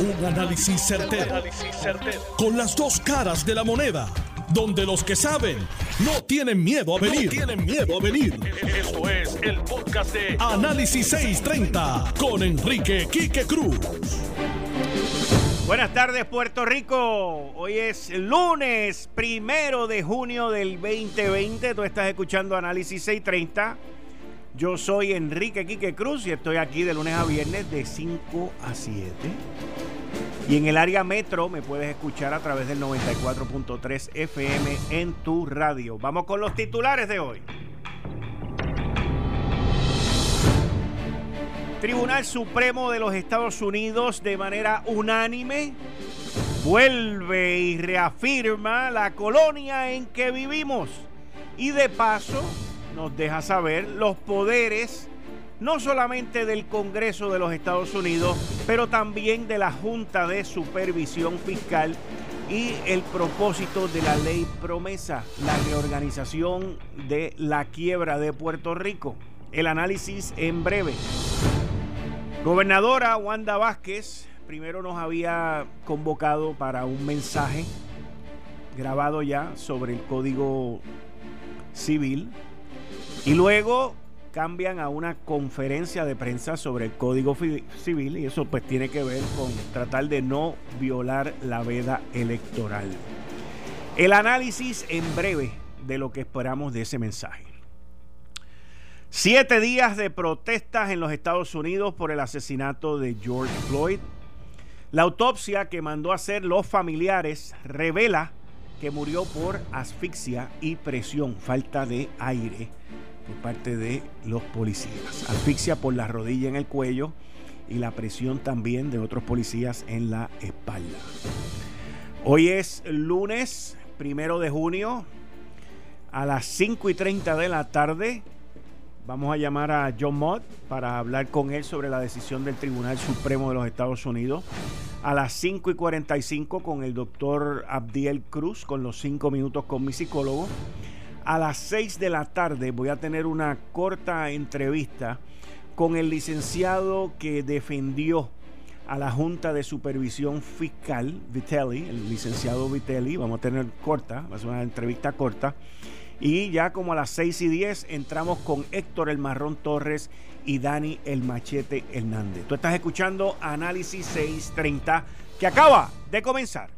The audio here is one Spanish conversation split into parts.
Un análisis certero, Con las dos caras de la moneda. Donde los que saben no tienen miedo a venir. No tienen miedo a venir. Esto es el podcast de Análisis 630 con Enrique Quique Cruz. Buenas tardes, Puerto Rico. Hoy es lunes primero de junio del 2020. Tú estás escuchando Análisis 630. Yo soy Enrique Quique Cruz y estoy aquí de lunes a viernes de 5 a 7. Y en el área metro me puedes escuchar a través del 94.3 FM en tu radio. Vamos con los titulares de hoy. Tribunal Supremo de los Estados Unidos de manera unánime vuelve y reafirma la colonia en que vivimos. Y de paso nos deja saber los poderes no solamente del Congreso de los Estados Unidos, pero también de la Junta de Supervisión Fiscal y el propósito de la ley promesa, la reorganización de la quiebra de Puerto Rico. El análisis en breve. Gobernadora Wanda Vázquez primero nos había convocado para un mensaje grabado ya sobre el Código Civil y luego cambian a una conferencia de prensa sobre el Código Civil y eso pues tiene que ver con tratar de no violar la veda electoral. El análisis en breve de lo que esperamos de ese mensaje. Siete días de protestas en los Estados Unidos por el asesinato de George Floyd. La autopsia que mandó a hacer los familiares revela que murió por asfixia y presión, falta de aire por parte de los policías. Asfixia por la rodilla en el cuello y la presión también de otros policías en la espalda. Hoy es lunes, primero de junio, a las 5 y 30 de la tarde. Vamos a llamar a John Mott para hablar con él sobre la decisión del Tribunal Supremo de los Estados Unidos. A las 5 y 45 con el doctor Abdiel Cruz, con los 5 minutos con mi psicólogo. A las 6 de la tarde voy a tener una corta entrevista con el licenciado que defendió a la Junta de Supervisión Fiscal, Vitelli, el licenciado Vitelli. Vamos a tener corta, va a ser una entrevista corta. Y ya como a las 6 y 10 entramos con Héctor El Marrón Torres y Dani El Machete Hernández. Tú estás escuchando Análisis 630 que acaba de comenzar.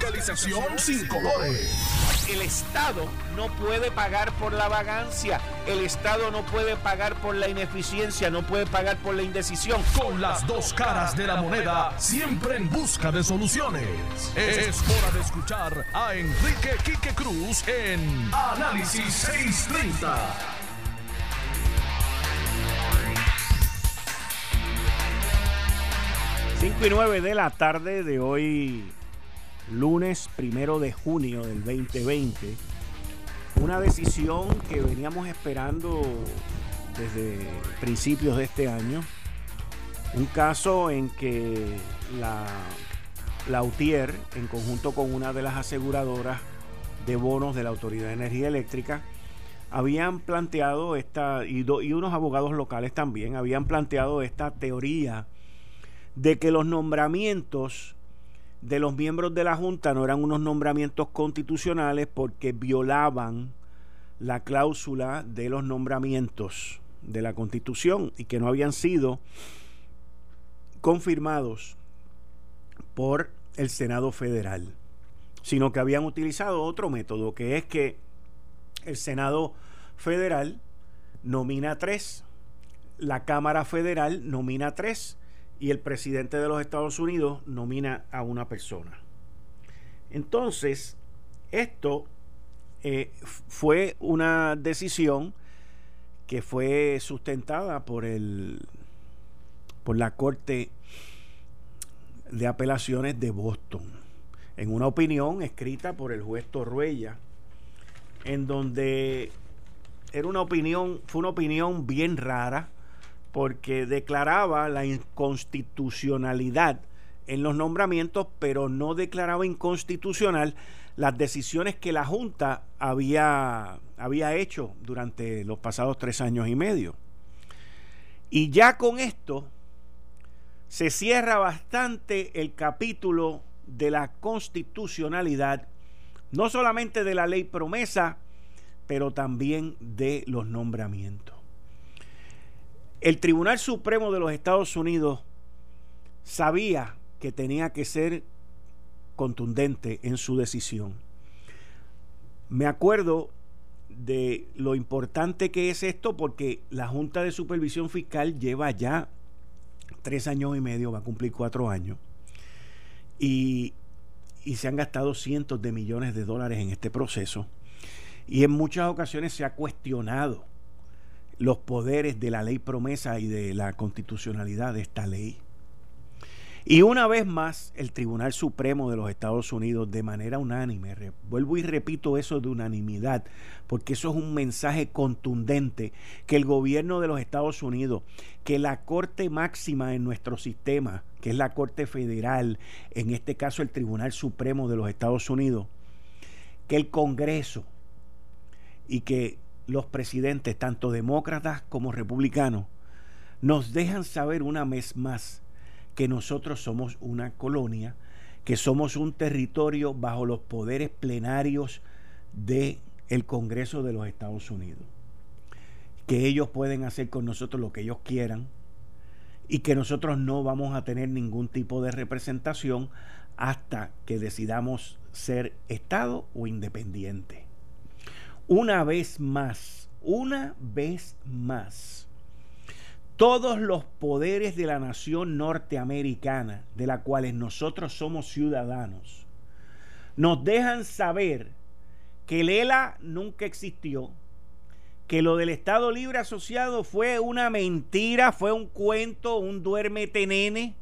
Fiscalización sin colores el Estado no puede pagar por la vagancia, el Estado no puede pagar por la ineficiencia, no puede pagar por la indecisión. Con las dos caras de la moneda, siempre en busca de soluciones. Es hora de escuchar a Enrique Quique Cruz en Análisis 630. 5 y 9 de la tarde de hoy, lunes primero de junio del 2020. Una decisión que veníamos esperando desde principios de este año. Un caso en que la, la UTIER, en conjunto con una de las aseguradoras de bonos de la Autoridad de Energía Eléctrica, habían planteado esta, y, y unos abogados locales también, habían planteado esta teoría de que los nombramientos de los miembros de la Junta no eran unos nombramientos constitucionales porque violaban la cláusula de los nombramientos de la Constitución y que no habían sido confirmados por el Senado Federal, sino que habían utilizado otro método, que es que el Senado Federal nomina tres, la Cámara Federal nomina tres y el presidente de los Estados Unidos nomina a una persona. Entonces, esto eh, fue una decisión que fue sustentada por el por la Corte de Apelaciones de Boston en una opinión escrita por el juez Torruella en donde era una opinión fue una opinión bien rara porque declaraba la inconstitucionalidad en los nombramientos, pero no declaraba inconstitucional las decisiones que la Junta había, había hecho durante los pasados tres años y medio. Y ya con esto se cierra bastante el capítulo de la constitucionalidad, no solamente de la ley promesa, pero también de los nombramientos. El Tribunal Supremo de los Estados Unidos sabía que tenía que ser contundente en su decisión. Me acuerdo de lo importante que es esto porque la Junta de Supervisión Fiscal lleva ya tres años y medio, va a cumplir cuatro años, y, y se han gastado cientos de millones de dólares en este proceso. Y en muchas ocasiones se ha cuestionado los poderes de la ley promesa y de la constitucionalidad de esta ley. Y una vez más, el Tribunal Supremo de los Estados Unidos, de manera unánime, vuelvo y repito eso de unanimidad, porque eso es un mensaje contundente, que el gobierno de los Estados Unidos, que la Corte Máxima en nuestro sistema, que es la Corte Federal, en este caso el Tribunal Supremo de los Estados Unidos, que el Congreso y que los presidentes, tanto demócratas como republicanos, nos dejan saber una vez más que nosotros somos una colonia, que somos un territorio bajo los poderes plenarios del el Congreso de los Estados Unidos. Que ellos pueden hacer con nosotros lo que ellos quieran y que nosotros no vamos a tener ningún tipo de representación hasta que decidamos ser Estado o independiente una vez más, una vez más, todos los poderes de la nación norteamericana, de la cuales nosotros somos ciudadanos, nos dejan saber que el ELA nunca existió, que lo del Estado Libre Asociado fue una mentira, fue un cuento, un duérmete nene,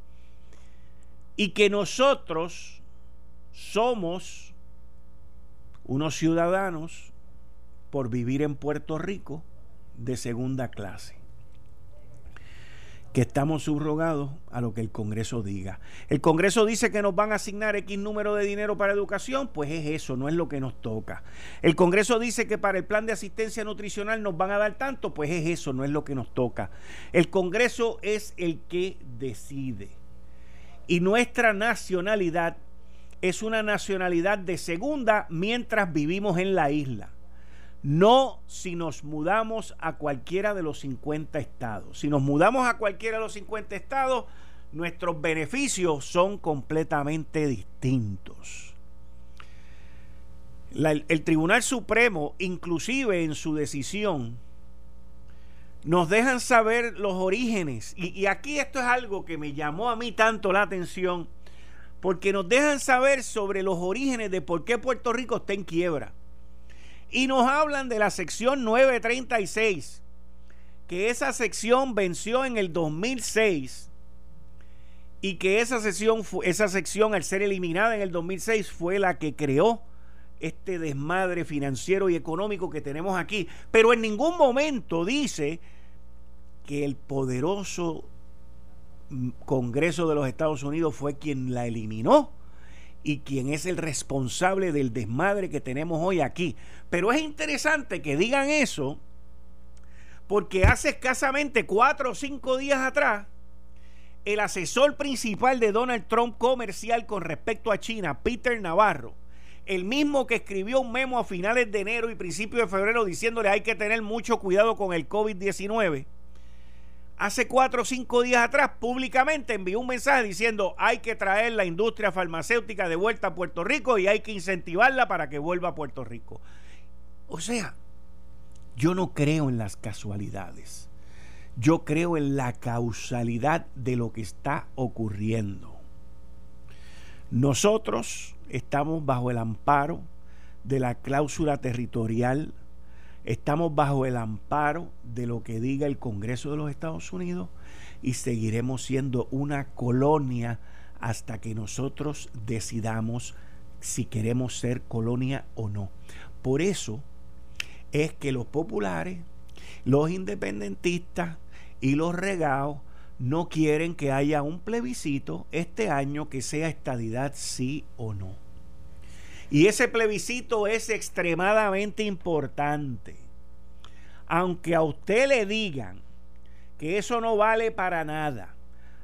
y que nosotros somos unos ciudadanos por vivir en Puerto Rico de segunda clase. Que estamos subrogados a lo que el Congreso diga. El Congreso dice que nos van a asignar X número de dinero para educación, pues es eso, no es lo que nos toca. El Congreso dice que para el plan de asistencia nutricional nos van a dar tanto, pues es eso, no es lo que nos toca. El Congreso es el que decide. Y nuestra nacionalidad es una nacionalidad de segunda mientras vivimos en la isla. No si nos mudamos a cualquiera de los 50 estados. Si nos mudamos a cualquiera de los 50 estados, nuestros beneficios son completamente distintos. el Tribunal Supremo, inclusive en su decisión, nos dejan saber los orígenes. Y, y aquí esto es algo que me llamó a mí tanto la atención, porque nos dejan saber sobre los orígenes de por qué Puerto Rico está en quiebra. Y nos hablan de la sección 936, que esa sección venció en el 2006 y que esa sección, esa sección al ser eliminada en el 2006 fue la que creó este desmadre financiero y económico que tenemos aquí. Pero en ningún momento dice que el poderoso mm, Congreso de los Estados Unidos fue quien la eliminó y quien es el responsable del desmadre que tenemos hoy aquí. Pero es interesante que digan eso porque hace escasamente cuatro o cinco días atrás, el asesor principal de Donald Trump comercial con respecto a China, Peter Navarro, el mismo que escribió un memo a finales de enero y principios de febrero diciéndole hay que tener mucho cuidado con el COVID-19, hace cuatro o cinco días atrás públicamente envió un mensaje diciendo hay que traer la industria farmacéutica de vuelta a Puerto Rico y hay que incentivarla para que vuelva a Puerto Rico. O sea, yo no creo en las casualidades. Yo creo en la causalidad de lo que está ocurriendo. Nosotros estamos bajo el amparo de la cláusula territorial Estamos bajo el amparo de lo que diga el Congreso de los Estados Unidos y seguiremos siendo una colonia hasta que nosotros decidamos si queremos ser colonia o no. Por eso es que los populares, los independentistas y los regados no quieren que haya un plebiscito este año que sea estadidad sí o no. Y ese plebiscito es extremadamente importante. Aunque a usted le digan que eso no vale para nada,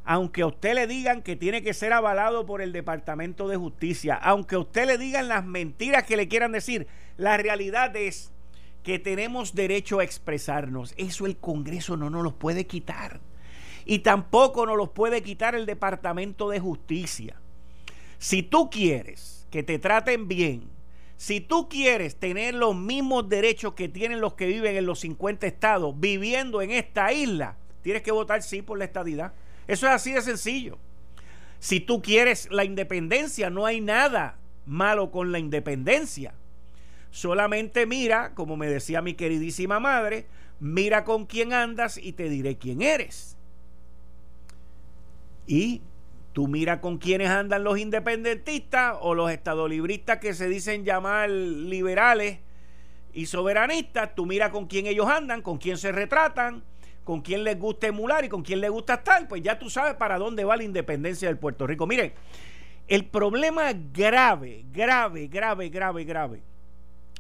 aunque a usted le digan que tiene que ser avalado por el Departamento de Justicia, aunque a usted le digan las mentiras que le quieran decir, la realidad es que tenemos derecho a expresarnos. Eso el Congreso no nos lo puede quitar. Y tampoco nos los puede quitar el Departamento de Justicia. Si tú quieres que te traten bien, si tú quieres tener los mismos derechos que tienen los que viven en los 50 estados viviendo en esta isla, tienes que votar sí por la estadidad. Eso es así de sencillo. Si tú quieres la independencia, no hay nada malo con la independencia. Solamente mira, como me decía mi queridísima madre, mira con quién andas y te diré quién eres. Y tú mira con quiénes andan los independentistas o los estadolibristas que se dicen llamar liberales y soberanistas, tú mira con quién ellos andan, con quién se retratan con quién les gusta emular y con quién les gusta estar, pues ya tú sabes para dónde va la independencia del Puerto Rico. Miren, el problema grave, grave, grave, grave, grave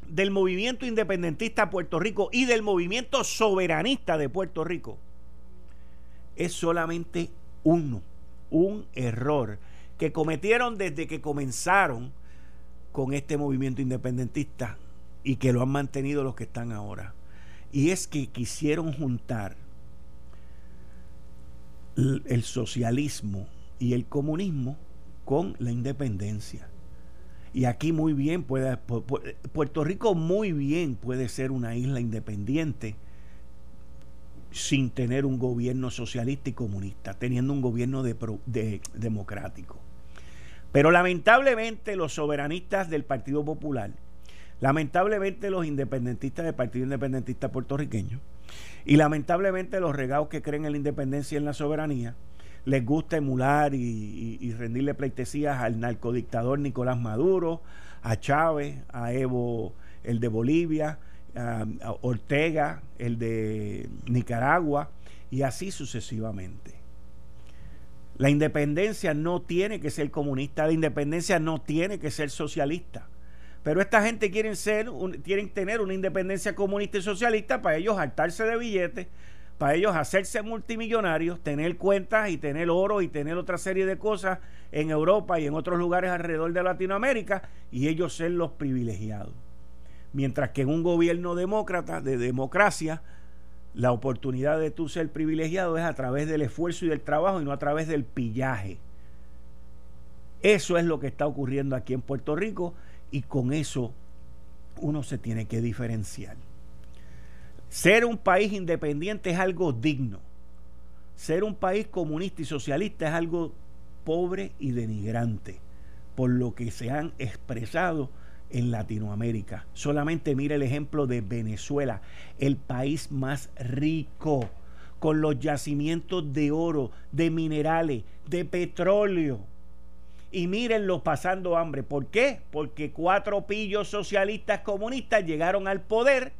del movimiento independentista de Puerto Rico y del movimiento soberanista de Puerto Rico es solamente uno, un error que cometieron desde que comenzaron con este movimiento independentista y que lo han mantenido los que están ahora. Y es que quisieron juntar el socialismo y el comunismo con la independencia. Y aquí muy bien puede, Puerto Rico muy bien puede ser una isla independiente sin tener un gobierno socialista y comunista, teniendo un gobierno de, democrático. Pero lamentablemente los soberanistas del Partido Popular, lamentablemente los independentistas del Partido Independentista puertorriqueño, y lamentablemente los regados que creen en la independencia y en la soberanía les gusta emular y, rendirle pleitesías al narcodictador Nicolás Maduro, a Chávez, a Evo, el de Bolivia, a, Ortega, el de Nicaragua, y así sucesivamente. La independencia no tiene que ser comunista, la independencia no tiene que ser socialista. Pero esta gente quieren ser, quieren tener una independencia comunista y socialista para ellos hartarse de billetes, para ellos hacerse multimillonarios, tener cuentas y tener oro y tener otra serie de cosas en Europa y en otros lugares alrededor de Latinoamérica y ellos ser los privilegiados. Mientras que en un gobierno demócrata, de democracia, la oportunidad de tú ser privilegiado es a través del esfuerzo y del trabajo y no a través del pillaje. Eso es lo que está ocurriendo aquí en Puerto Rico y con eso uno se tiene que diferenciar. Ser un país independiente es algo digno. Ser un país comunista y socialista es algo pobre y denigrante, por lo que se han expresado en Latinoamérica. Solamente mire el ejemplo de Venezuela, el país más rico, con los yacimientos de oro, de minerales, de petróleo y mírenlos pasando hambre. ¿Por qué? Porque cuatro pillos socialistas comunistas llegaron al poder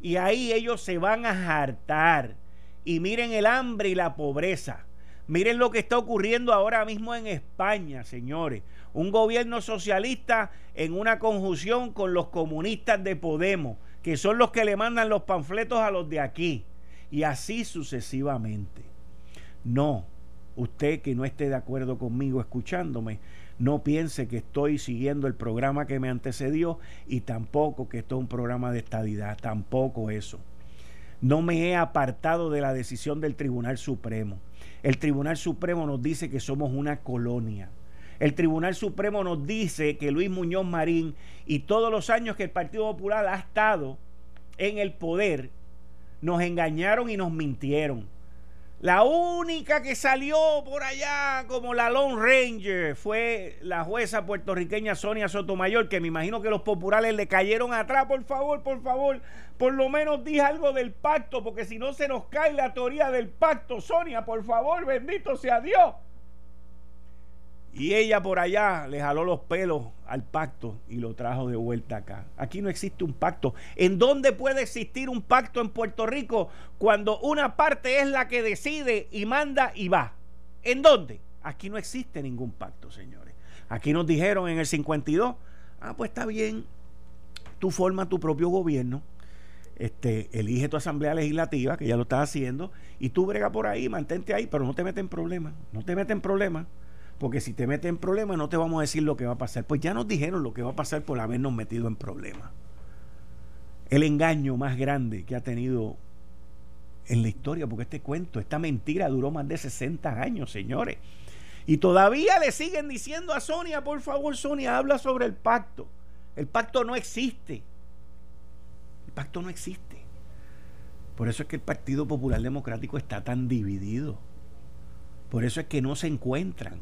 y ahí ellos se van a hartar. Y miren el hambre y la pobreza. Miren lo que está ocurriendo ahora mismo en España, señores. Un gobierno socialista en una conjunción con los comunistas de Podemos, que son los que le mandan los panfletos a los de aquí. Y así sucesivamente. No, usted que no esté de acuerdo conmigo escuchándome, no piense que estoy siguiendo el programa que me antecedió y tampoco que esto es un programa de estadidad, tampoco eso. No me he apartado de la decisión del Tribunal Supremo. El Tribunal Supremo nos dice que somos una colonia. El Tribunal Supremo nos dice que Luis Muñoz Marín y todos los años que el Partido Popular ha estado en el poder, nos engañaron y nos mintieron la única que salió por allá como la Lone Ranger fue la jueza puertorriqueña Sonia Sotomayor, que me imagino que los populares le cayeron atrás. Por favor, por favor, por lo menos dije algo del pacto, porque si no se nos cae la teoría del pacto. Sonia, por favor, bendito sea Dios. Y ella por allá le jaló los pelos al pacto y lo trajo de vuelta acá. Aquí no existe un pacto. ¿En dónde puede existir un pacto en Puerto Rico cuando una parte es la que decide y manda y va? ¿En dónde? Aquí no existe ningún pacto, señores. Aquí nos dijeron en el 52, ah, pues está bien, tú formas tu propio gobierno, este, elige tu asamblea legislativa, que ya lo estás haciendo, y tú brega por ahí, mantente ahí, pero no te metes en problemas, no te metes en problemas, porque si te metes en problemas no te vamos a decir lo que va a pasar. Pues ya nos dijeron lo que va a pasar por habernos metido en problemas. El engaño más grande que ha tenido en la historia, porque este cuento, esta mentira duró más de 60 años, señores. Y todavía le siguen diciendo a Sonia, por favor, Sonia, habla sobre el pacto. El pacto no existe. El pacto no existe. Por eso es que el Partido Popular Democrático está tan dividido. Por eso es que no se encuentran.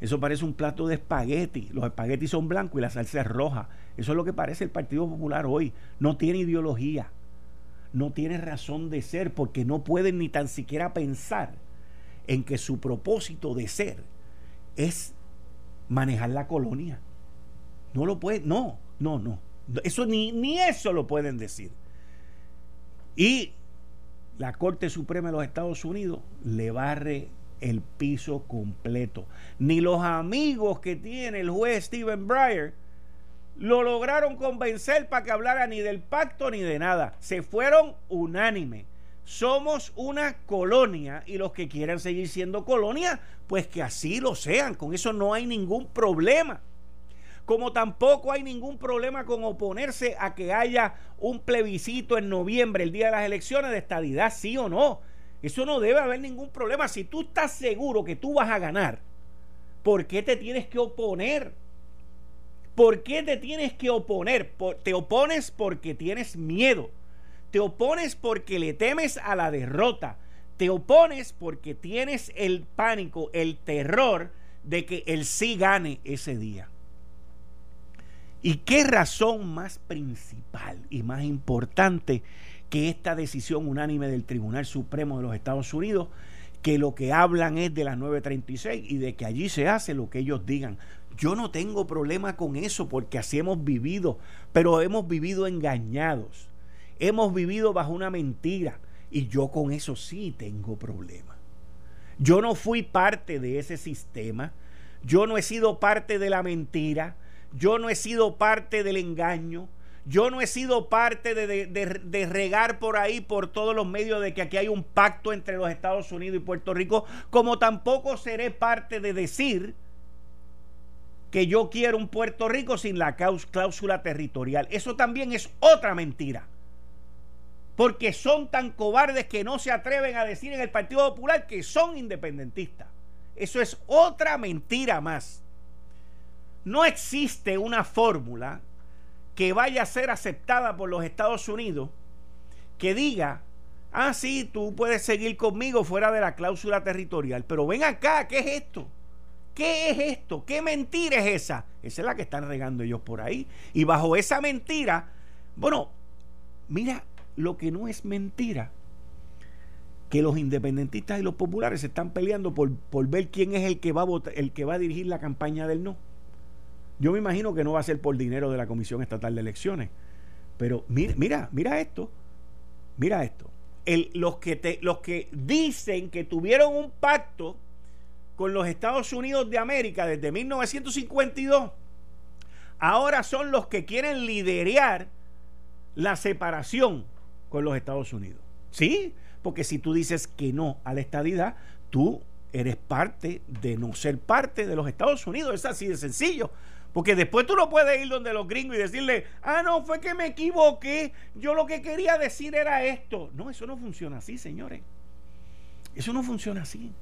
Eso parece un plato de espagueti. Los espaguetis son blancos y la salsa es roja. Eso es lo que parece el Partido Popular hoy. No tiene ideología. No tiene razón de ser porque no pueden ni tan siquiera pensar en que su propósito de ser es manejar la colonia. No lo puede, no, no, no. Eso ni, ni eso lo pueden decir. Y la Corte Suprema de los Estados Unidos le barre el piso completo. Ni los amigos que tiene el juez Stephen Breyer lo lograron convencer para que hablara ni del pacto ni de nada. Se fueron unánime. Somos una colonia y los que quieran seguir siendo colonia, pues que así lo sean. Con eso no hay ningún problema. Como tampoco hay ningún problema con oponerse a que haya un plebiscito en noviembre, el día de las elecciones, de estadidad, sí o no. Eso no debe haber ningún problema. Si tú estás seguro que tú vas a ganar, ¿por qué te tienes que oponer? ¿Por qué te tienes que oponer? te opones porque tienes miedo. Te opones porque le temes a la derrota. Te opones porque tienes el pánico, el terror de que el sí gane ese día. ¿Y qué razón más principal y más importante que esta decisión unánime del Tribunal Supremo de los Estados Unidos, que lo que hablan es de las 936 y de que allí se hace lo que ellos digan. Yo no tengo problema con eso porque así hemos vivido, pero hemos vivido engañados, hemos vivido bajo una mentira y yo con eso sí tengo problema. Yo no fui parte de ese sistema, yo no he sido parte de la mentira, yo no he sido parte del engaño, yo no he sido parte de, regar por ahí, por todos los medios, de que aquí hay un pacto entre los Estados Unidos y Puerto Rico, como tampoco seré parte de decir que yo quiero un Puerto Rico sin la cláusula territorial. Eso también es otra mentira. Porque son tan cobardes que no se atreven a decir en el Partido Popular que son independentistas. Eso es otra mentira más. No existe una fórmula que vaya a ser aceptada por los Estados Unidos que diga, ah, sí, tú puedes seguir conmigo fuera de la cláusula territorial, pero ven acá, ¿qué es esto? ¿Qué es esto? ¿Qué mentira es esa? Esa es la que están regando ellos por ahí. Y bajo esa mentira, bueno, mira lo que no es mentira. Que los independentistas y los populares se están peleando por, por ver quién es el que va a votar, el que va a dirigir la campaña del no. Yo me imagino que no va a ser por dinero de la Comisión Estatal de Elecciones. Pero mira, mira, mira esto. Mira esto. los, que te, los que dicen que tuvieron un pacto con los Estados Unidos de América desde 1952, ahora son los que quieren liderar la separación con los Estados Unidos. ¿Sí? Porque si tú dices que no a la estadidad, tú eres parte de no ser parte de los Estados Unidos. Es así de sencillo. Porque después tú no puedes ir donde los gringos y decirle, ah, no, fue que me equivoqué, yo lo que quería decir era esto. No, eso no funciona así, señores. Eso no funciona así.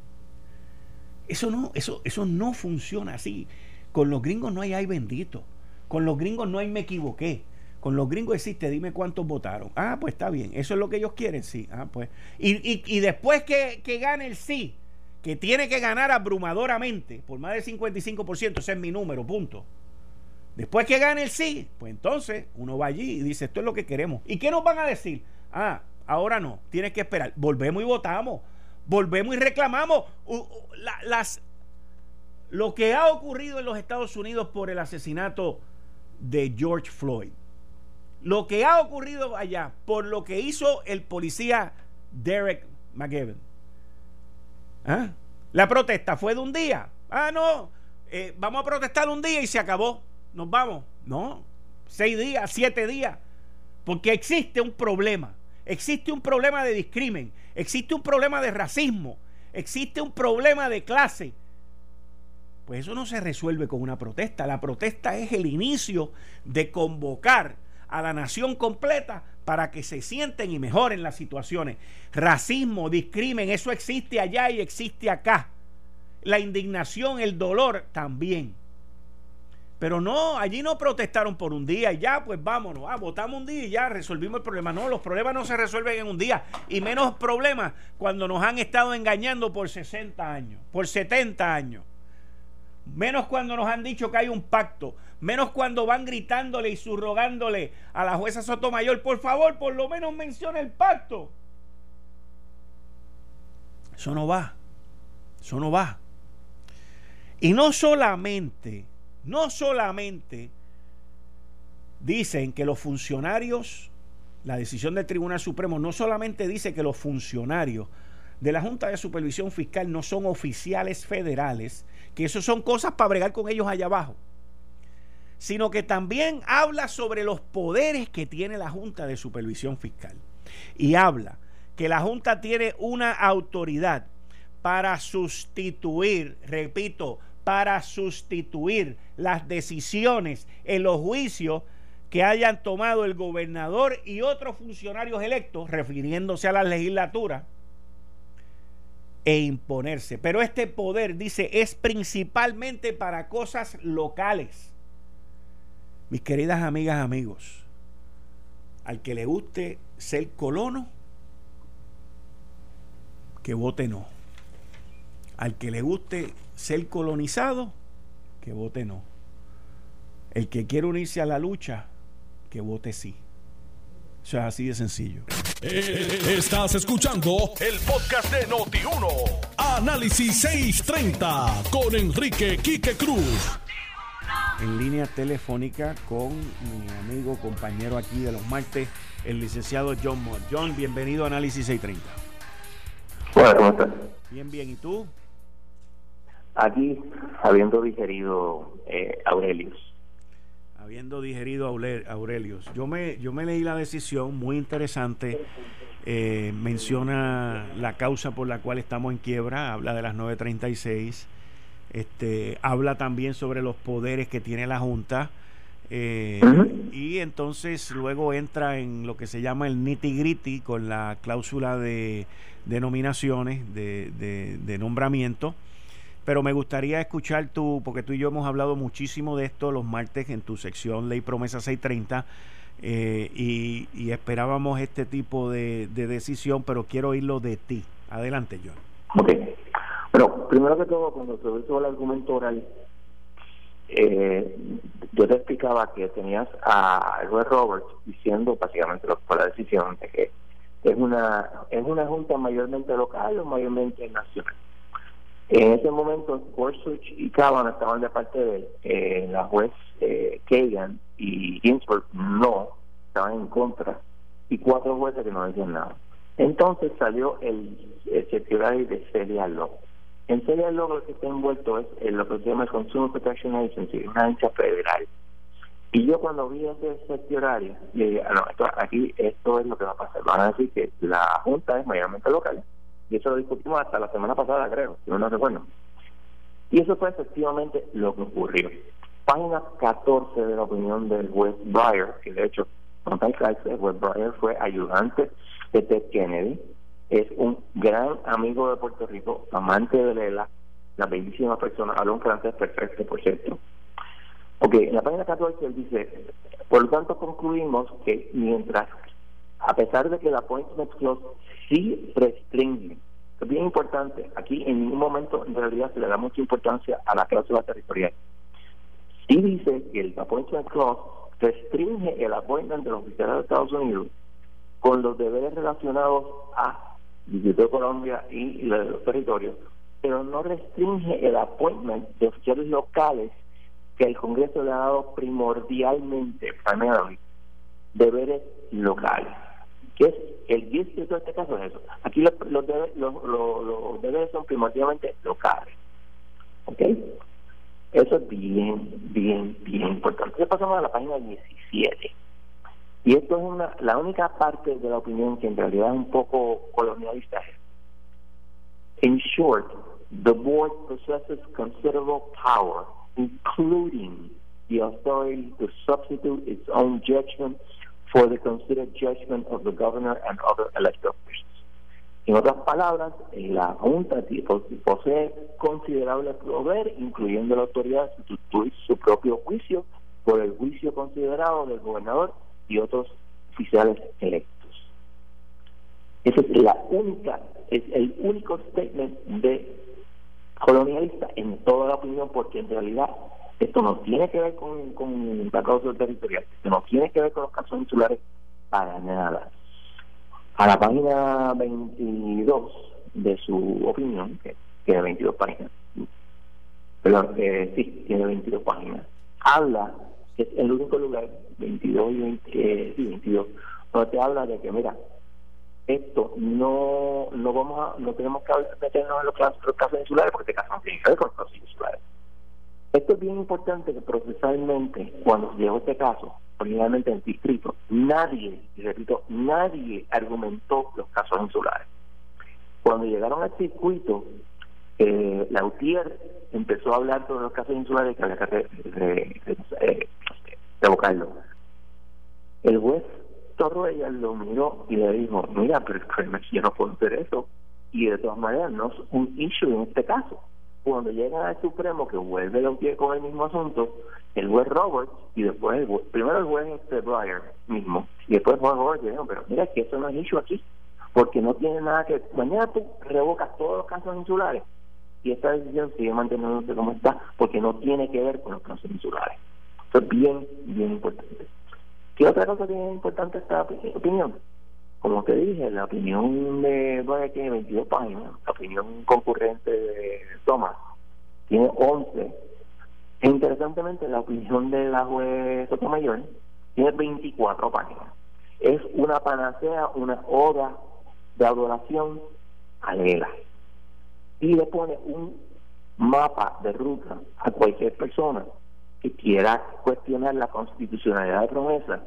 Eso no, eso, eso no funciona así. Con los gringos no hay ay bendito. Con los gringos no hay me equivoqué. Con los gringos existe, dime cuántos votaron. Ah, pues está bien. Eso es lo que ellos quieren, sí. Ah, pues. Y, y, después que, que gane el sí, que tiene que ganar abrumadoramente por más del 55%, ese es mi número, punto. Después que gane el sí, pues entonces uno va allí y dice, esto es lo que queremos. ¿Y qué nos van a decir? Ah, ahora no, tienes que esperar. Volvemos y votamos. Volvemos y reclamamos. las, lo que ha ocurrido en los Estados Unidos por el asesinato de George Floyd, lo que ha ocurrido allá por lo que hizo el policía Derek McGivern. ¿Ah? La protesta fue de un día. Ah, no, eh, vamos a protestar un día y se acabó. Nos vamos. No, seis días, siete días. Porque existe un problema. Existe un problema de discrimen. Existe un problema de racismo. Existe un problema de clase. Pues eso no se resuelve con una protesta. La protesta es el inicio de convocar a la nación completa para que se sienten y mejoren las situaciones. Racismo, discrimen, eso existe allá y existe acá. La indignación, el dolor también. Pero no, allí no protestaron por un día y ya, pues vámonos, ah, votamos un día y ya resolvimos el problema. No, los problemas no se resuelven en un día. Y menos problemas cuando nos han estado engañando por 60 años, por 70 años. Menos cuando nos han dicho que hay un pacto. Menos cuando van gritándole y surrogándole a la jueza Sotomayor, por favor, por lo menos menciona el pacto. Eso no va. Eso no va. Y no solamente no solamente dicen que los funcionarios, la decisión del Tribunal Supremo no solamente dice que los funcionarios de la Junta de Supervisión Fiscal no son oficiales federales, que eso son cosas para bregar con ellos allá abajo, sino que también habla sobre los poderes que tiene la Junta de Supervisión Fiscal. Y habla que la Junta tiene una autoridad para sustituir, repito, para sustituir las decisiones en los juicios que hayan tomado el gobernador y otros funcionarios electos, refiriéndose a la legislatura, e imponerse. Pero este poder, dice, es principalmente para cosas locales. Mis queridas amigas, amigos, al que le guste ser colono, que vote no. Al que le guste ser colonizado, que vote no. El que quiere unirse a la lucha, que vote sí. O sea, así de sencillo. Eh, estás escuchando el podcast de Noti1. Análisis 630 con Enrique Quique Cruz. En línea telefónica con mi amigo, compañero aquí de los martes, el licenciado John Moore. John, bienvenido a Análisis 630. Bueno, ¿cómo estás? Bien, bien. ¿Y tú? Aquí, habiendo digerido eh, Aurelius. Habiendo digerido Aurelius. Yo me, yo me leí la decisión, muy interesante. Eh, menciona la causa por la cual estamos en quiebra, habla de las 936. Este, habla también sobre los poderes que tiene la Junta. Eh, y entonces luego entra en lo que se llama el nitty gritty con la cláusula de, de nominaciones, de, de, de nombramiento pero me gustaría escuchar tú, porque tú y yo hemos hablado muchísimo de esto los martes en tu sección Ley Promesa 630, eh, y, esperábamos este tipo de, decisión, pero quiero oírlo de ti. Adelante, John. Bueno, primero que todo, cuando se hizo el argumento oral, eh, yo te explicaba que tenías a juez Roberts diciendo básicamente lo que fue la decisión de que es una es una junta mayormente local o mayormente nacional. En ese momento, Gorsuch y Kavanaugh estaban de parte de eh, la juez eh, Kagan y Ginsburg no, estaban en contra, y cuatro jueces que no decían nada. Entonces salió el, el de Celia Law. En Celia Law lo que está envuelto es en lo que se llama el Consumer Protection Agency, una agencia federal. Y yo cuando vi ese secretario, le dije, ah, esto, aquí esto es lo que va a pasar. Van a decir que la Junta es mayormente local y eso lo discutimos hasta la semana pasada, creo, si no recuerdo. Y eso fue efectivamente lo que ocurrió. Página 14 de la opinión del juez Breyer, que de hecho, el juez Breyer fue ayudante de Ted Kennedy, es un gran amigo de Puerto Rico, amante de Lela, la bellísima persona, habla un francés perfecto, por cierto. Ok, en la página 14 él dice, por lo tanto concluimos que mientras, a pesar de que la appointment clause sí restringe. Es bien importante. Aquí en ningún momento en realidad se le da mucha importancia a la cláusula territorial. Sí dice que el appointment clause restringe el appointment de los oficiales de Estados Unidos con los deberes relacionados a De Colombia y los territorios pero no restringe el appointment de oficiales locales que el Congreso le ha dado primordialmente, primarily, deberes locales. que es el distrito de este caso es eso. Aquí los, los, deberes, son primordialmente locales. ¿Ok? Eso es bien, bien, bien importante. Entonces pasamos a la página 17. Y esto es una, la única parte de la opinión que en realidad es un poco colonialista. In short, the board possesses considerable power, including the authority to substitute its own judgment for the considered judgment of the governor and other elected officials. En otras palabras, la Junta posee considerable poder, incluyendo la autoridad de sustituir su propio juicio por el juicio considerado del gobernador y otros oficiales electos. Esa es la única, es el único statement de colonialista en toda la opinión, porque en realidad esto no tiene que ver con, con la causa territorial, esto no tiene que ver con los casos insulares para nada. A la página 22 de su opinión, que tiene 22 páginas, perdón, eh, sí, tiene 22 páginas, habla, que es el único lugar, 22 y 20, eh, sí, 22, donde te habla de que, mira, esto no no vamos a, no tenemos que meternos en los casos, los casos insulares porque este caso no tiene que ver con los casos insulares. Esto es bien importante que procesalmente, cuando llegó este caso, originalmente en el distrito, nadie, y repito, nadie argumentó los casos insulares. Cuando llegaron al circuito, eh, la UTIER empezó a hablar sobre los casos insulares que había que eh, revocarlo. El juez ella lo miró y le dijo, mira, pero yo no puedo hacer eso. Y de todas maneras, no es un issue en este caso. Cuando llega al Supremo, que vuelve a pie con el mismo asunto, el juez Roberts y después el primero el juez este Breyer mismo, y después el juez Roberts dijo, pero mira que eso no es issue aquí, porque no tiene nada que... Mañana tú revocas todos los casos insulares y esta decisión sigue manteniéndose como está, porque no tiene que ver con los casos insulares. Bien, bien importante. ¿Qué otra cosa tiene importante esta opinión? Como te dije, la opinión de Breyer tiene 22 páginas, la opinión concurrente de Thomas tiene 11. E interesantemente, la opinión de la juez Sotomayor tiene 24 páginas. Es una panacea, una oda de adoración a Lela. Y le pone un mapa de ruta a cualquier persona quiera cuestionar la constitucionalidad de promesa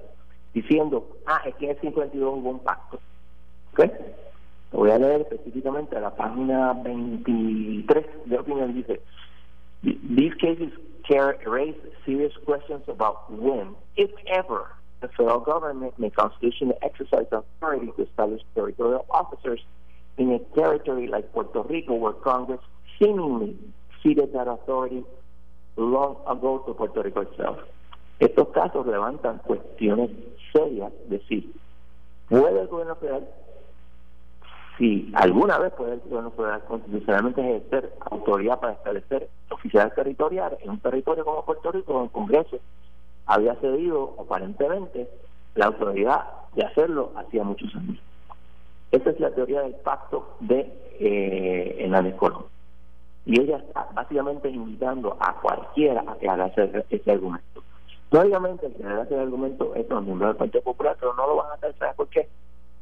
diciendo, ah, es que en el 52 hubo un pacto. ¿Ok? Lo voy a leer específicamente a la página 23 de opinión. Dice, these cases raise serious questions about when, if ever, the federal government may constitutionally exercise authority to establish territorial officers in a territory like Puerto Rico, where Congress seemingly ceded that authority long ago to Puerto Rico itself. Estos casos levantan cuestiones serias de si puede el gobierno federal, si alguna vez puede el gobierno federal constitucionalmente ejercer autoridad para establecer oficiales territoriales en un territorio como Puerto Rico, donde el Congreso había cedido aparentemente la autoridad de hacerlo hacía muchos años. Esa es la teoría del pacto de eh, en la Colón. Y ella está básicamente invitando a cualquiera a que haga ese, ese argumento. Obviamente, el que hace el argumento es los miembros del Partido Popular, pero no lo van a hacer, ¿sabes por qué?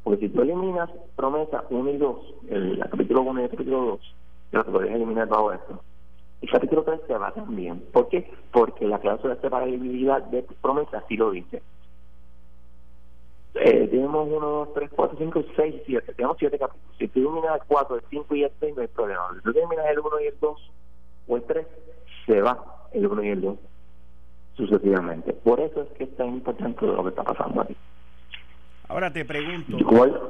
Porque si tú eliminas promesa 1 y 2, el, capítulo 1 y el capítulo 2, yo lo podrías eliminar todo esto, el capítulo 3 se va también. ¿Por qué? Porque la cláusula de separabilidad de promesa sí lo dice. Eh, tenemos 1, 2, 3, 4, 5, 6, 7. Tenemos 7 capítulos. Si tú eliminas el 4, el 5 y el 6, no hay problema. Si tú eliminas el 1 y el 2 o el 3, se va el 1 y el 2 sucesivamente. Por eso es que es tan importante lo que está pasando aquí. Ahora te pregunto,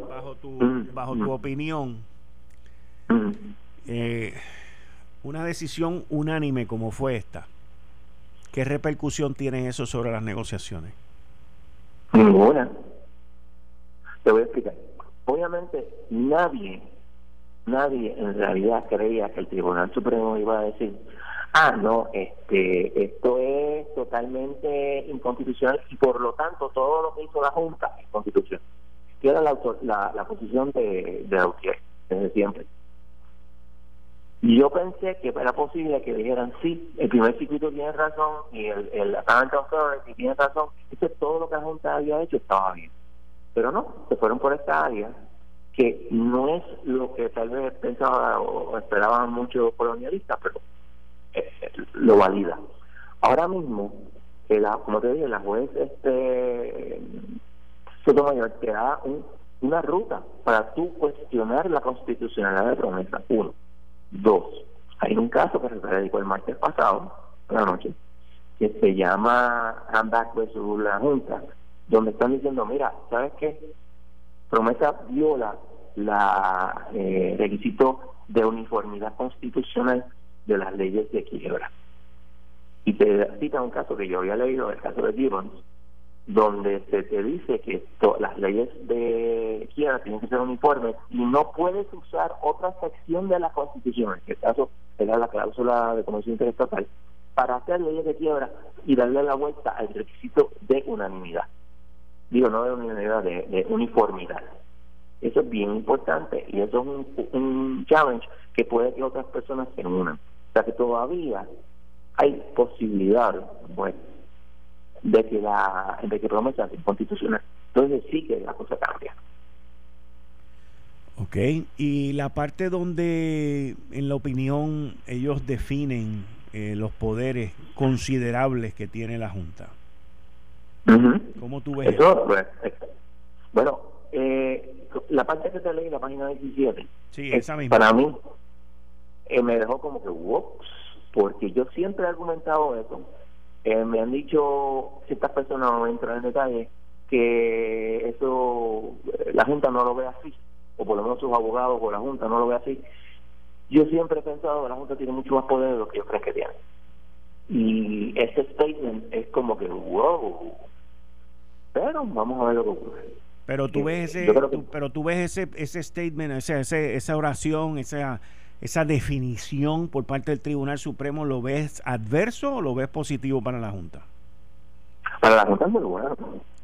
bajo tu, mm, bajo tu mm. opinión, mm. eh, una decisión unánime como fue esta, ¿qué repercusión tiene eso sobre las negociaciones? Ninguna. Te voy a explicar. Obviamente nadie, nadie en realidad creía que el Tribunal Supremo iba a decir, ah, no, este, esto es totalmente inconstitucional y por lo tanto todo lo que hizo la Junta es constitucional. Que era la, la, posición de, de desde siempre. Y yo pensé que era posible que dijeran, sí, el primer circuito tiene razón y el, el Apparent Authority tiene razón. Esto todo lo que la Junta había hecho estaba bien. Pero no, se fueron por esta área que no es lo que tal vez pensaba o esperaban muchos colonialistas, pero eh, lo valida. Ahora mismo, como te dije, la juez este, Sotomayor te da una ruta para tú cuestionar la constitucionalidad de promesa. Uno. Dos. Hay un caso que se dedicó el martes pasado, la noche, que se llama Handback versus la Junta, donde están diciendo, mira, ¿sabes qué? Promesa viola la eh, requisito de uniformidad constitucional de las leyes de quiebra. Y te cita un caso que yo había leído, el caso de Gibbons, donde se te dice que las leyes de quiebra tienen que ser uniformes y no puedes usar otra sección de la Constitución, en este caso era la cláusula de comercio interestatal, para hacer leyes de quiebra y darle la vuelta al requisito de unanimidad. Digo, no de unanimidad, de, uniformidad. Eso es bien importante y eso es un, un challenge que puede que otras personas se unan. O sea que todavía hay posibilidad, bueno, de que la de que promesa constitucional. Entonces sí que la cosa cambia. Ok, y la parte donde en la opinión ellos definen eh, los poderes considerables que tiene la Junta. ¿Cómo tú ves eso? Pues, bueno, eh, la parte que te leí la página 17, sí, esa misma. para mí eh, me dejó como que, ups, porque yo siempre he argumentado eso eh, me han dicho ciertas personas, no entrar en detalle, que eso eh, la Junta no lo ve así, o por lo menos sus abogados o la Junta no lo ve así. Yo siempre he pensado que la Junta tiene mucho más poder de lo que yo creo que tiene. Y ese statement es como que, wow. Pero vamos a ver lo que ocurre. Pero tú ves ese, pero tú ves ese, ese statement, ese, esa oración, esa esa definición por parte del Tribunal Supremo, ¿lo ves adverso o lo ves positivo para la Junta? Para la Junta es muy bueno.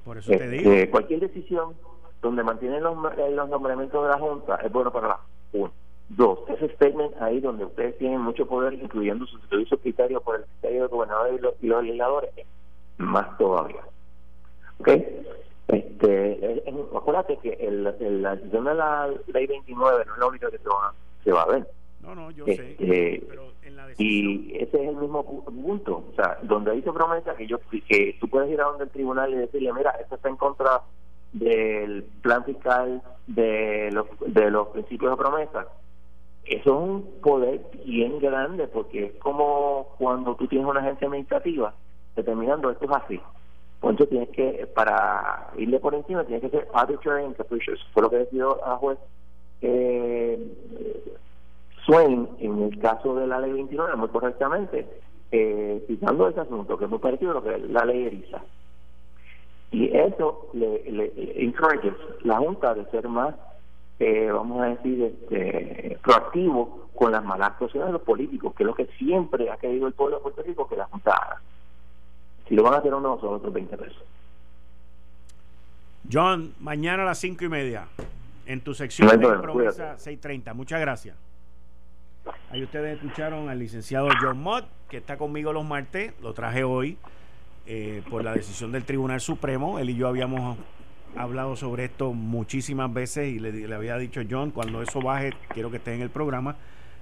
Por eso te digo. Eh, cualquier decisión donde mantienen los, los nombramientos de la Junta es bueno para la Uno. Dos, ese statement ahí donde ustedes tienen mucho poder, incluyendo su servicio criterio por el criterio del gobernador y los, legisladores, más todavía. ¿Ok? Este, acuérdate que el, la decisión de la ley 29 no es la única que se va, se va a ver no, no, yo sé. Este, y ese es el mismo punto. O sea, donde dice promesa que yo que tú puedes ir a donde el tribunal y decirle, mira, esto está en contra del plan fiscal de los, de los principios de promesa. Eso es un poder bien grande porque es como cuando tú tienes una agencia administrativa determinando esto es así. Entonces tienes que, para irle por encima, tienes que ser arbitrary and capricious. Fue lo que decidió la juez eh, Swain, en el caso de la ley 29, muy correctamente, eh, citando ese asunto, que es muy parecido a lo que es la ley ERISA. Y eso le, le, encourages la Junta de ser más, eh, vamos a decir, este, proactivo con las malas actuaciones de los políticos, que es lo que siempre ha querido el pueblo de Puerto Rico que la Junta haga. Si lo van a hacer o no, son otros 20 pesos. John, mañana a las 5 y media, en tu sección de promesa 630. Muchas gracias. Ahí ustedes escucharon al licenciado John Mott, que está conmigo los martes, lo traje hoy eh, por la decisión del Tribunal Supremo. Él y yo habíamos hablado sobre esto muchísimas veces y le, había dicho John, cuando eso baje, quiero que esté en el programa.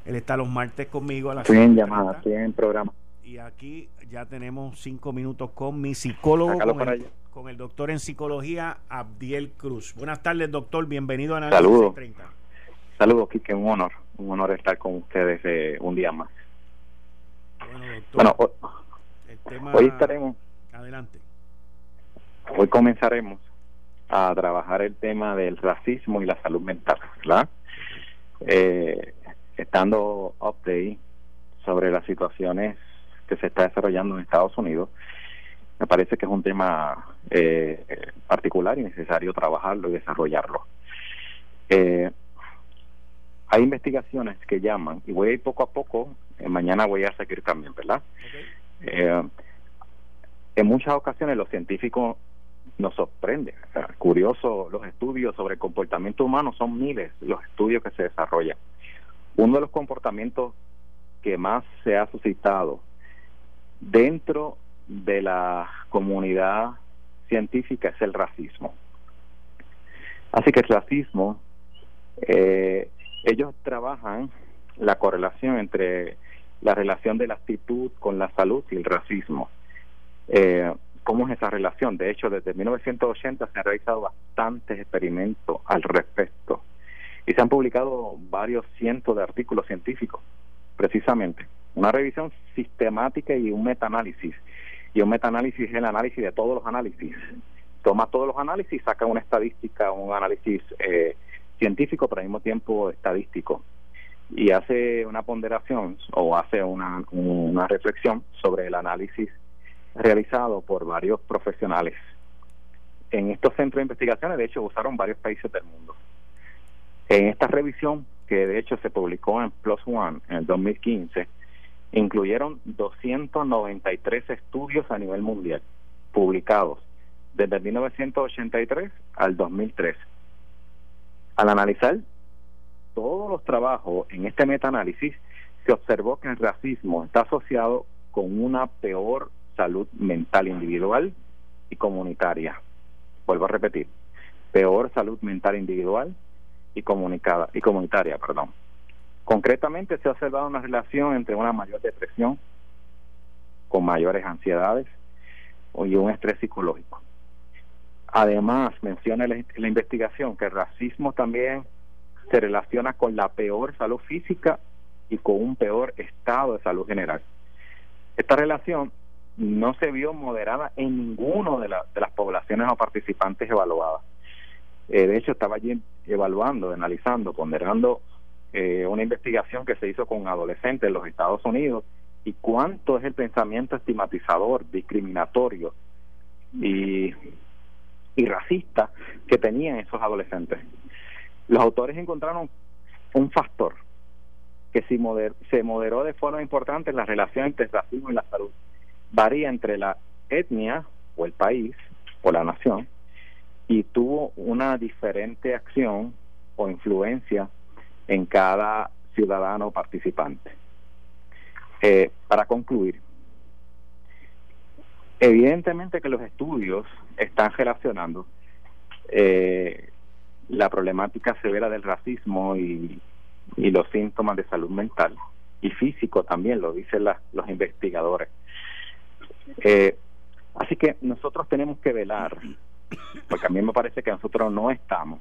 Él está los martes conmigo a las Estoy en llamada, estoy en programa. Y aquí ya tenemos cinco minutos con mi psicólogo, con el, doctor en psicología, Abdiel Cruz. Buenas tardes, doctor. Bienvenido a Análisis Saludos. Saludos, Kike, un honor un honor estar con ustedes eh, un día más. Bueno, hoy, estaremos. Adelante. Hoy comenzaremos a trabajar el tema del racismo y la salud mental, ¿verdad? Eh, estando update sobre las situaciones que se está desarrollando en Estados Unidos, me parece que es un tema eh, particular y necesario trabajarlo y desarrollarlo. Eh, hay investigaciones que llaman, y voy a ir poco a poco, eh, mañana voy a seguir también, ¿verdad? En muchas ocasiones los científicos nos sorprenden. curioso, los estudios sobre el comportamiento humano son miles los estudios que se desarrollan. Uno de los comportamientos que más se ha suscitado dentro de la comunidad científica es el racismo. Así que el racismo, eh, ellos trabajan la correlación entre la relación de la actitud con la salud y el racismo. Eh, ¿Cómo es esa relación? De hecho, desde 1980 se han realizado bastantes experimentos al respecto y se han publicado varios cientos de artículos científicos, precisamente. Una revisión sistemática y un metaanálisis. Y un metaanálisis es el análisis de todos los análisis. Toma todos los análisis, saca una estadística, un análisis eh, científico, pero al mismo tiempo estadístico. Y hace una ponderación o hace una, reflexión sobre el análisis realizado por varios profesionales. En estos centros de investigaciones, de hecho, usaron varios países del mundo. En esta revisión, que de hecho se publicó en Plus One en el 2015, incluyeron 293 estudios a nivel mundial, publicados desde 1983 al 2003. Al analizar todos los trabajos en este metaanálisis, se observó que el racismo está asociado con una peor salud mental individual y comunitaria. Vuelvo a repetir, peor salud mental individual y comunicada y comunitaria, perdón. Concretamente se ha observado una relación entre una mayor depresión con mayores ansiedades y un estrés psicológico. Además, menciona la, investigación que el racismo también se relaciona con la peor salud física y con un peor estado de salud general. Esta relación no se vio moderada en ninguno de, de las poblaciones o participantes evaluadas. Eh, de hecho, estaba allí evaluando, analizando, ponderando eh, una investigación que se hizo con adolescentes en los Estados Unidos y cuánto es el pensamiento estigmatizador, discriminatorio y, y racista que tenían esos adolescentes. Los autores encontraron un factor que si se moderó de forma importante en la relación entre el racismo y la salud. Varía entre la etnia o el país o la nación y tuvo una diferente acción o influencia en cada ciudadano participante. Eh, para concluir, evidentemente que los estudios están relacionando eh, la problemática severa del racismo y, los síntomas de salud mental y físico también, lo dicen los investigadores. Eh, así que nosotros tenemos que velar porque a mí me parece que nosotros no estamos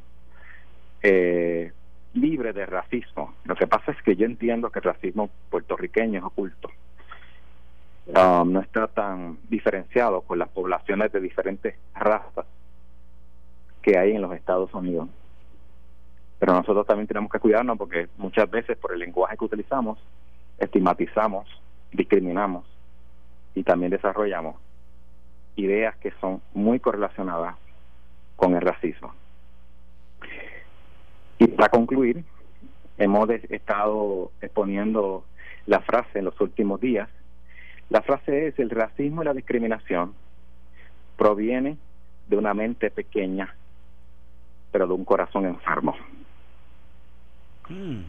eh, libres de racismo. Lo que pasa es que yo entiendo que el racismo puertorriqueño es oculto. Um, no está tan diferenciado con las poblaciones de diferentes razas que hay en los Estados Unidos. Pero nosotros también tenemos que cuidarnos porque muchas veces por el lenguaje que utilizamos, estigmatizamos, discriminamos y también desarrollamos ideas que son muy correlacionadas con el racismo. Y para concluir, hemos estado exponiendo la frase en los últimos días. La frase es, el racismo y la discriminación proviene de una mente pequeña, pero de un corazón enfermo. Hmm.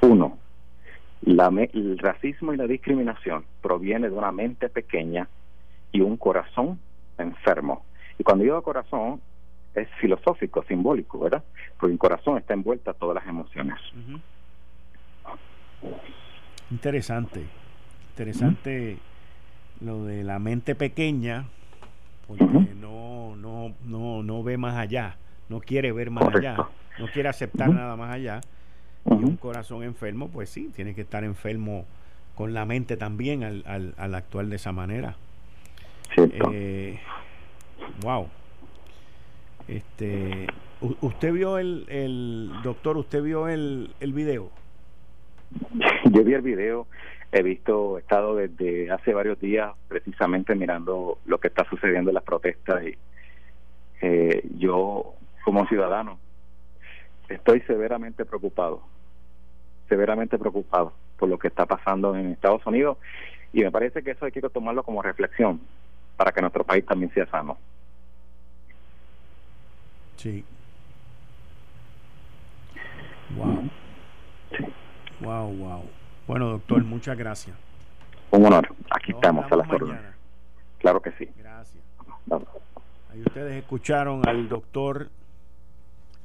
Uno, la, el racismo y la discriminación proviene de una mente pequeña, y un corazón enfermo. Y cuando digo corazón, es filosófico, simbólico, ¿verdad? Porque el corazón está envuelta todas las emociones. Interesante, interesante lo de la mente pequeña, porque no, no, no, no ve más allá, no quiere ver más allá, no quiere aceptar nada más allá. Y un corazón enfermo, pues sí, tiene que estar enfermo con la mente también al, al, al actuar de esa manera. Eh, wow. Este, ¿Usted vio el, el doctor, usted vio el, el video? Yo vi el video, he visto, he estado desde hace varios días precisamente mirando lo que está sucediendo en las protestas y eh, yo como ciudadano estoy severamente preocupado, severamente preocupado por lo que está pasando en Estados Unidos y me parece que eso hay que tomarlo como reflexión para que nuestro país también sea sano. Sí. Wow. Wow, wow. Bueno, doctor, muchas gracias. Un honor. Aquí estamos a las órdenes. Claro que sí. Gracias. Ahí ustedes escucharon al doctor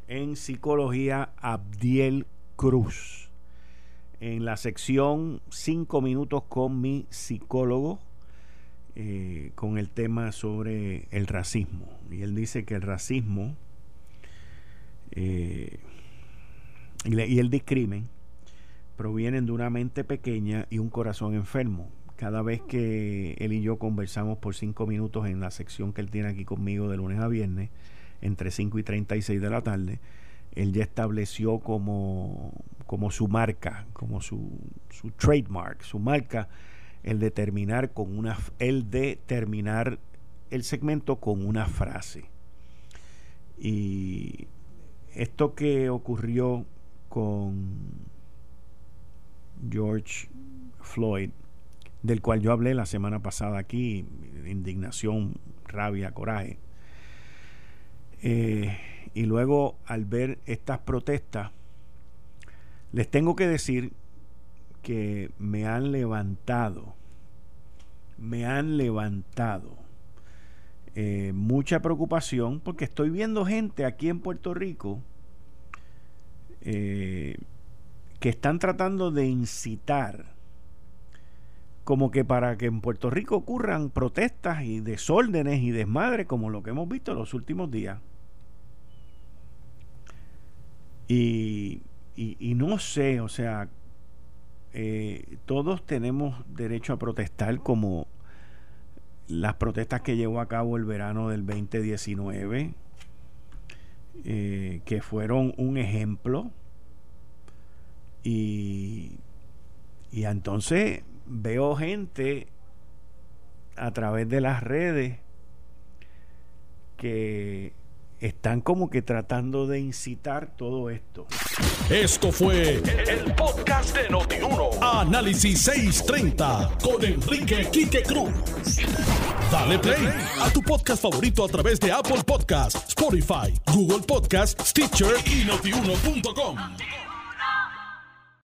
en psicología Abdiel Cruz en la sección 5 minutos con mi psicólogo eh, con el tema sobre el racismo. Y él dice que el racismo eh, y, el discrimen provienen de una mente pequeña y un corazón enfermo. Cada vez que él y yo conversamos por cinco minutos en la sección que él tiene aquí conmigo de lunes a viernes, entre 5 y 36 de la tarde, él ya estableció como, como su marca, como su, su trademark, su marca, el determinar con una el de terminar el segmento con una frase. Y esto que ocurrió con George Floyd, del cual yo hablé la semana pasada aquí, indignación, rabia, coraje. Eh, y luego al ver estas protestas, les tengo que decir que me han levantado, me han levantado eh, mucha preocupación porque estoy viendo gente aquí en Puerto Rico eh, que están tratando de incitar como que para que en Puerto Rico ocurran protestas y desórdenes y desmadres como lo que hemos visto los últimos días. Y, y, no sé, o sea, eh, todos tenemos derecho a protestar como las protestas que llevó a cabo el verano del 2019, eh, que fueron un ejemplo. Y, y entonces veo gente a través de las redes que están como que tratando de incitar todo esto. Esto fue el, podcast de Notiuno. Análisis 630 con Enrique Quique Cruz. Dale play a tu podcast favorito a través de Apple Podcasts, Spotify, Google Podcasts, Stitcher y notiuno.com.